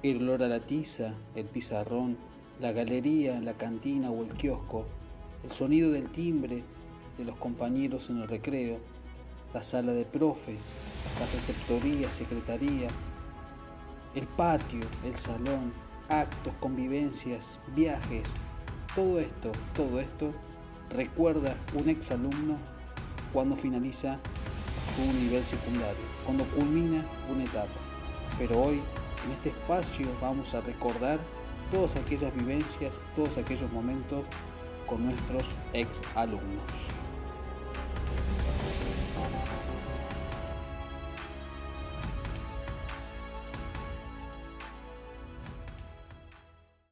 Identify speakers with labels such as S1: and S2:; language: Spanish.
S1: El olor a la tiza, el pizarrón, la galería, la cantina o el kiosco, el sonido del timbre de los compañeros en el recreo, la sala de profes, la receptoría, secretaría, el patio, el salón, actos, convivencias, viajes, todo esto, todo esto recuerda un exalumno cuando finaliza su nivel secundario, cuando culmina una etapa. Pero hoy, en este espacio, vamos a recordar todas aquellas vivencias, todos aquellos momentos con nuestros ex alumnos.